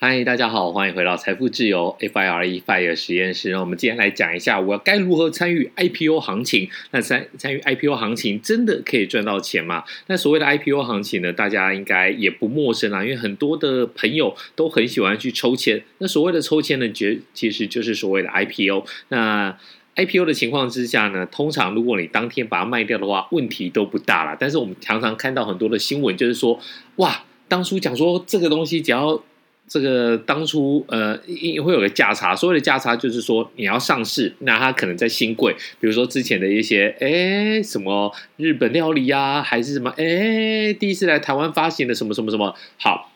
嗨，大家好，欢迎回到财富自由 FIRE FIRE 实验室。那我们今天来讲一下，我要该如何参与 IPO 行情？那参参与 IPO 行情真的可以赚到钱吗？那所谓的 IPO 行情呢，大家应该也不陌生啦，因为很多的朋友都很喜欢去抽签。那所谓的抽签呢，其其实就是所谓的 IPO。那 IPO 的情况之下呢，通常如果你当天把它卖掉的话，问题都不大啦。但是我们常常看到很多的新闻，就是说，哇，当初讲说这个东西只要这个当初呃，会有个价差，所谓的价差就是说你要上市，那它可能在新贵，比如说之前的一些哎什么日本料理啊，还是什么哎第一次来台湾发行的什么什么什么好。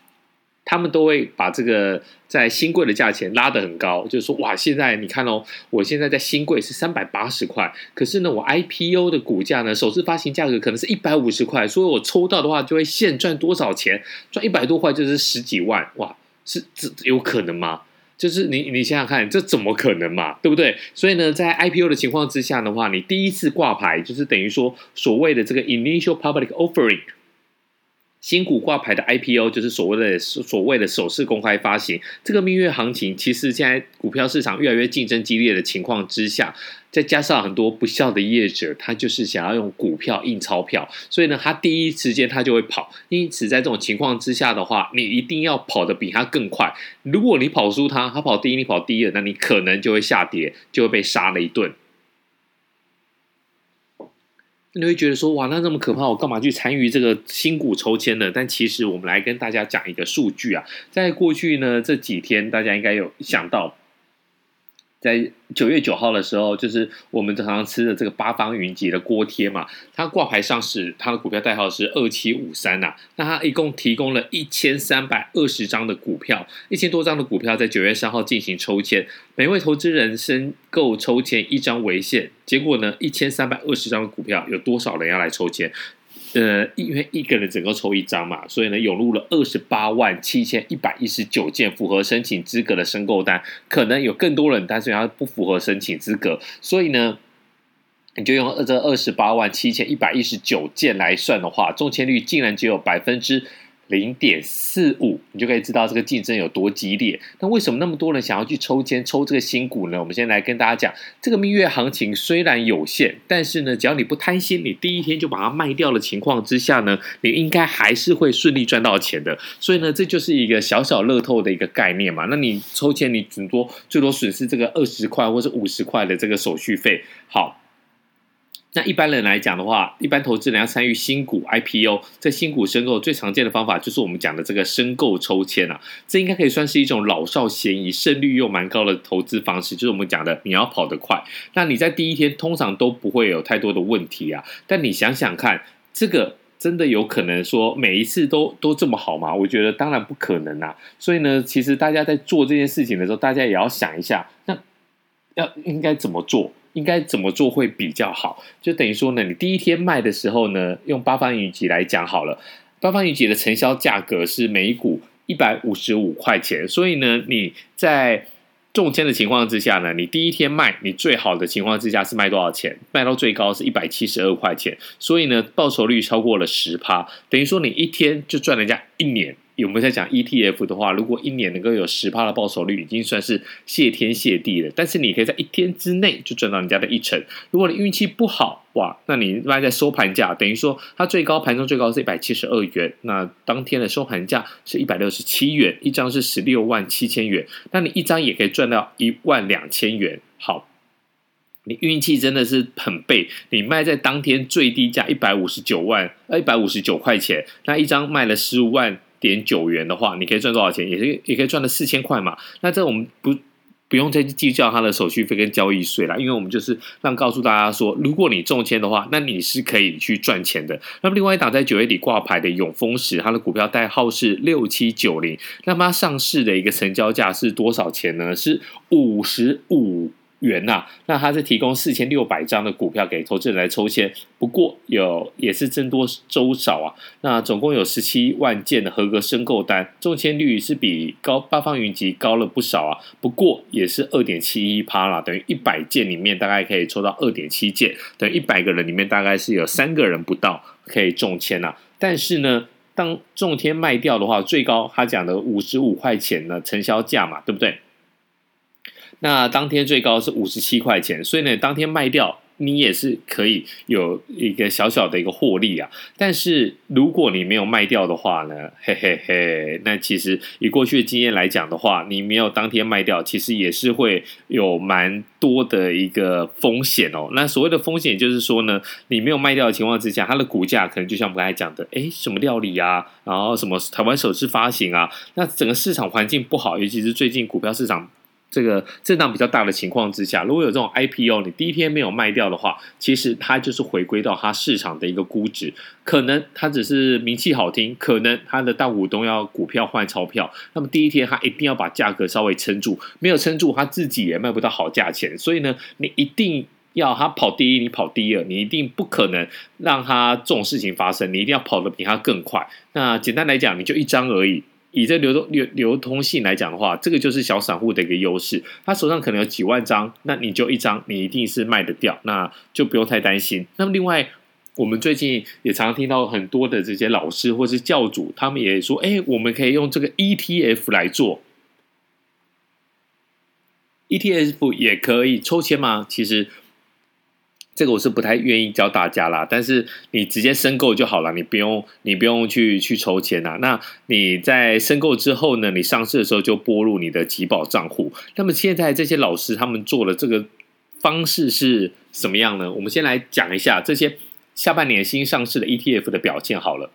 他们都会把这个在新贵的价钱拉得很高，就是说，哇，现在你看哦，我现在在新贵是三百八十块，可是呢，我 IPO 的股价呢，首次发行价格可能是一百五十块，所以我抽到的话就会现赚多少钱？赚一百多块就是十几万，哇，是这有可能吗？就是你你想想看，这怎么可能嘛？对不对？所以呢，在 IPO 的情况之下的话，你第一次挂牌就是等于说所谓的这个 initial public offering。新股挂牌的 IPO 就是所谓的所谓的首次公开发行，这个蜜月行情，其实现在股票市场越来越竞争激烈的情况之下，再加上很多不孝的业者，他就是想要用股票印钞票，所以呢，他第一时间他就会跑。因此，在这种情况之下的话，你一定要跑得比他更快。如果你跑输他，他跑第一，你跑第二，那你可能就会下跌，就会被杀了一顿。你会觉得说，哇，那这么可怕，我干嘛去参与这个新股抽签呢？但其实我们来跟大家讲一个数据啊，在过去呢这几天，大家应该有想到。在九月九号的时候，就是我们常常吃的这个八方云集的锅贴嘛，它挂牌上市，它的股票代号是二七五三呐。那它一共提供了一千三百二十张的股票，一千多张的股票在九月三号进行抽签，每位投资人申购抽签一张为限。结果呢，一千三百二十张的股票有多少人要来抽签？呃，因为一个人整个抽一张嘛，所以呢，涌入了二十八万七千一百一十九件符合申请资格的申购单，可能有更多人，但是他不符合申请资格，所以呢，你就用这二十八万七千一百一十九件来算的话，中签率竟然只有百分之。零点四五，你就可以知道这个竞争有多激烈。那为什么那么多人想要去抽签抽这个新股呢？我们先来跟大家讲，这个蜜月行情虽然有限，但是呢，只要你不贪心，你第一天就把它卖掉的情况之下呢，你应该还是会顺利赚到钱的。所以呢，这就是一个小小乐透的一个概念嘛。那你抽签，你顶多最多损失这个二十块或是五十块的这个手续费。好。那一般人来讲的话，一般投资人要参与新股 IPO，在新股申购最常见的方法就是我们讲的这个申购抽签啊，这应该可以算是一种老少咸宜、胜率又蛮高的投资方式。就是我们讲的，你要跑得快，那你在第一天通常都不会有太多的问题啊。但你想想看，这个真的有可能说每一次都都这么好吗？我觉得当然不可能啊。所以呢，其实大家在做这件事情的时候，大家也要想一下，那要应该怎么做？应该怎么做会比较好？就等于说呢，你第一天卖的时候呢，用八方云集来讲好了。八方云集的成交价格是每股一百五十五块钱，所以呢，你在中签的情况之下呢，你第一天卖，你最好的情况之下是卖多少钱？卖到最高是一百七十二块钱，所以呢，报酬率超过了十趴，等于说你一天就赚人家一年。有没有在讲 ETF 的话，如果一年能够有十趴的报酬率，已经算是谢天谢地了。但是你可以在一天之内就赚到人家的一成。如果你运气不好，哇，那你卖在收盘价，等于说它最高盘中最高是一百七十二元，那当天的收盘价是一百六十七元，一张是十六万七千元，那你一张也可以赚到一万两千元。好，你运气真的是很背，你卖在当天最低价一百五十九万，呃，一百五十九块钱，那一张卖了十五万。点九元的话，你可以赚多少钱？也是也可以赚了四千块嘛。那这我们不不用再去计较它的手续费跟交易税了，因为我们就是让告诉大家说，如果你中签的话，那你是可以去赚钱的。那么另外一档在九月底挂牌的永丰时，它的股票代号是六七九零，那么它上市的一个成交价是多少钱呢？是五十五。元呐、啊，那它是提供四千六百张的股票给投资人来抽签，不过有也是增多周少啊。那总共有十七万件的合格申购单，中签率是比高八方云集高了不少啊。不过也是二点七一趴啦，等于一百件里面大概可以抽到二点七件，等于一百个人里面大概是有三个人不到可以中签呐。但是呢，当中天卖掉的话，最高他讲的五十五块钱的，成交价嘛，对不对？那当天最高是五十七块钱，所以呢，当天卖掉。你也是可以有一个小小的一个获利啊，但是如果你没有卖掉的话呢，嘿嘿嘿，那其实以过去的经验来讲的话，你没有当天卖掉，其实也是会有蛮多的一个风险哦。那所谓的风险就是说呢，你没有卖掉的情况之下，它的股价可能就像我们刚才讲的，诶，什么料理啊，然后什么台湾首次发行啊，那整个市场环境不好，尤其是最近股票市场。这个震荡比较大的情况之下，如果有这种 IPO，你第一天没有卖掉的话，其实它就是回归到它市场的一个估值。可能它只是名气好听，可能它的大股东要股票换钞票，那么第一天它一定要把价格稍微撑住，没有撑住，它自己也卖不到好价钱。所以呢，你一定要它跑第一，你跑第二，你一定不可能让它这种事情发生，你一定要跑得比它更快。那简单来讲，你就一张而已。以这流动流流通性来讲的话，这个就是小散户的一个优势。他手上可能有几万张，那你就一张，你一定是卖得掉，那就不用太担心。那么另外，我们最近也常常听到很多的这些老师或是教主，他们也说：“哎，我们可以用这个 ETF 来做，ETF 也可以抽签吗？”其实。这个我是不太愿意教大家啦，但是你直接申购就好了，你不用你不用去去抽签呐。那你在申购之后呢，你上市的时候就拨入你的集保账户。那么现在这些老师他们做的这个方式是什么样呢？我们先来讲一下这些下半年新上市的 ETF 的表现好了，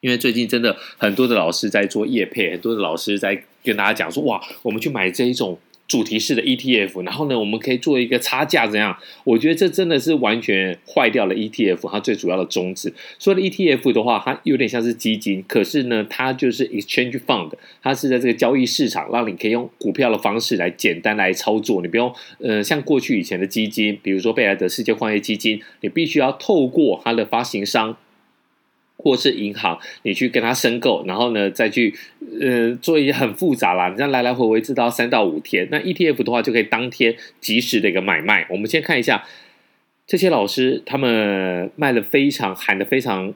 因为最近真的很多的老师在做业配，很多的老师在跟大家讲说，哇，我们去买这一种。主题式的 ETF，然后呢，我们可以做一个差价，怎样？我觉得这真的是完全坏掉了 ETF 它最主要的宗旨。所谓的 ETF 的话，它有点像是基金，可是呢，它就是 Exchange Fund，它是在这个交易市场，让你可以用股票的方式来简单来操作。你不用呃，像过去以前的基金，比如说贝莱德世界矿业基金，你必须要透过它的发行商。或是银行，你去跟他申购，然后呢，再去呃做一些很复杂啦，你这样来来回回至少三到五天。那 ETF 的话，就可以当天及时的一个买卖。我们先看一下这些老师，他们卖的非常喊的非常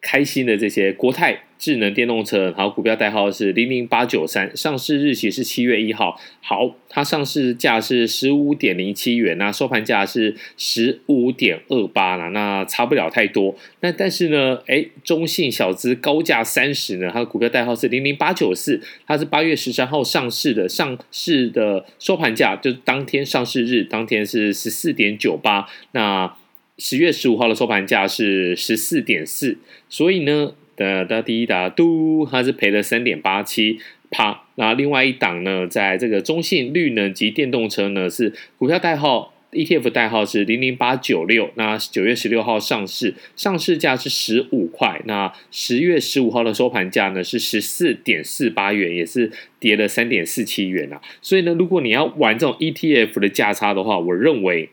开心的这些国泰。智能电动车，好，股票代号是零零八九三，上市日期是七月一号。好，它上市价是十五点零七元，那收盘价是十五点二八了，那差不了太多。那但是呢，哎，中信小资高价三十呢，它的股票代号是零零八九四，它是八月十三号上市的，上市的收盘价就是当天上市日当天是十四点九八，那十月十五号的收盘价是十四点四，所以呢。的的第一档嘟，它是赔了三点八七趴。那另外一档呢，在这个中信绿能及电动车呢，是股票代号 ETF 代号是零零八九六。那九月十六号上市，上市价是十五块。那十月十五号的收盘价呢是十四点四八元，也是跌了三点四七元啊。所以呢，如果你要玩这种 ETF 的价差的话，我认为。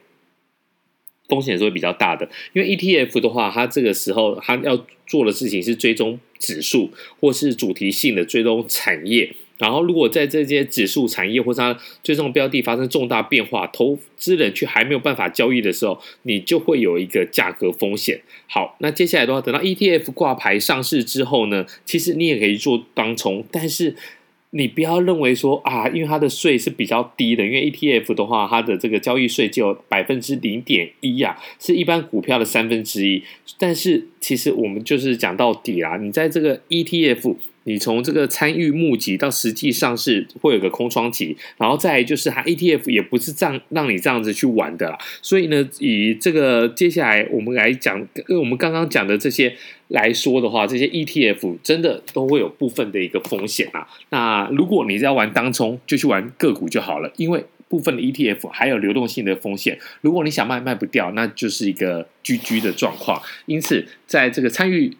风险是会比较大的，因为 ETF 的话，它这个时候它要做的事情是追踪指数或是主题性的追踪产业，然后如果在这些指数产业或者它追踪标的发生重大变化，投资人却还没有办法交易的时候，你就会有一个价格风险。好，那接下来的话，等到 ETF 挂牌上市之后呢，其实你也可以做当冲，但是。你不要认为说啊，因为它的税是比较低的，因为 ETF 的话，它的这个交易税就百分之零点一呀，是一般股票的三分之一。但是其实我们就是讲到底啦，你在这个 ETF。你从这个参与募集到实际上市会有个空窗期，然后再就是它 ETF 也不是这样让你这样子去玩的啦。所以呢，以这个接下来我们来讲，我们刚刚讲的这些来说的话，这些 ETF 真的都会有部分的一个风险啊。那如果你在玩当冲，就去玩个股就好了，因为部分的 ETF 还有流动性的风险。如果你想卖卖不掉，那就是一个 GG 的状况。因此，在这个参与。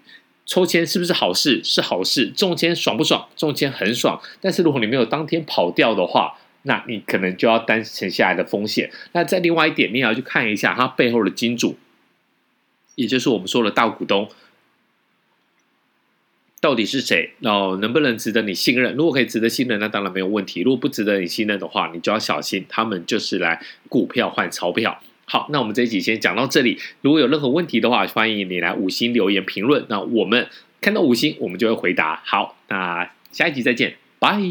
抽签是不是好事？是好事。中签爽不爽？中签很爽。但是如果你没有当天跑掉的话，那你可能就要担承下来的风险。那再另外一点，你也要去看一下它背后的金主，也就是我们说的大股东到底是谁？然后能不能值得你信任？如果可以值得信任，那当然没有问题。如果不值得你信任的话，你就要小心，他们就是来股票换钞票。好，那我们这一集先讲到这里。如果有任何问题的话，欢迎你来五星留言评论。那我们看到五星我们就会回答。好，那下一集再见，拜。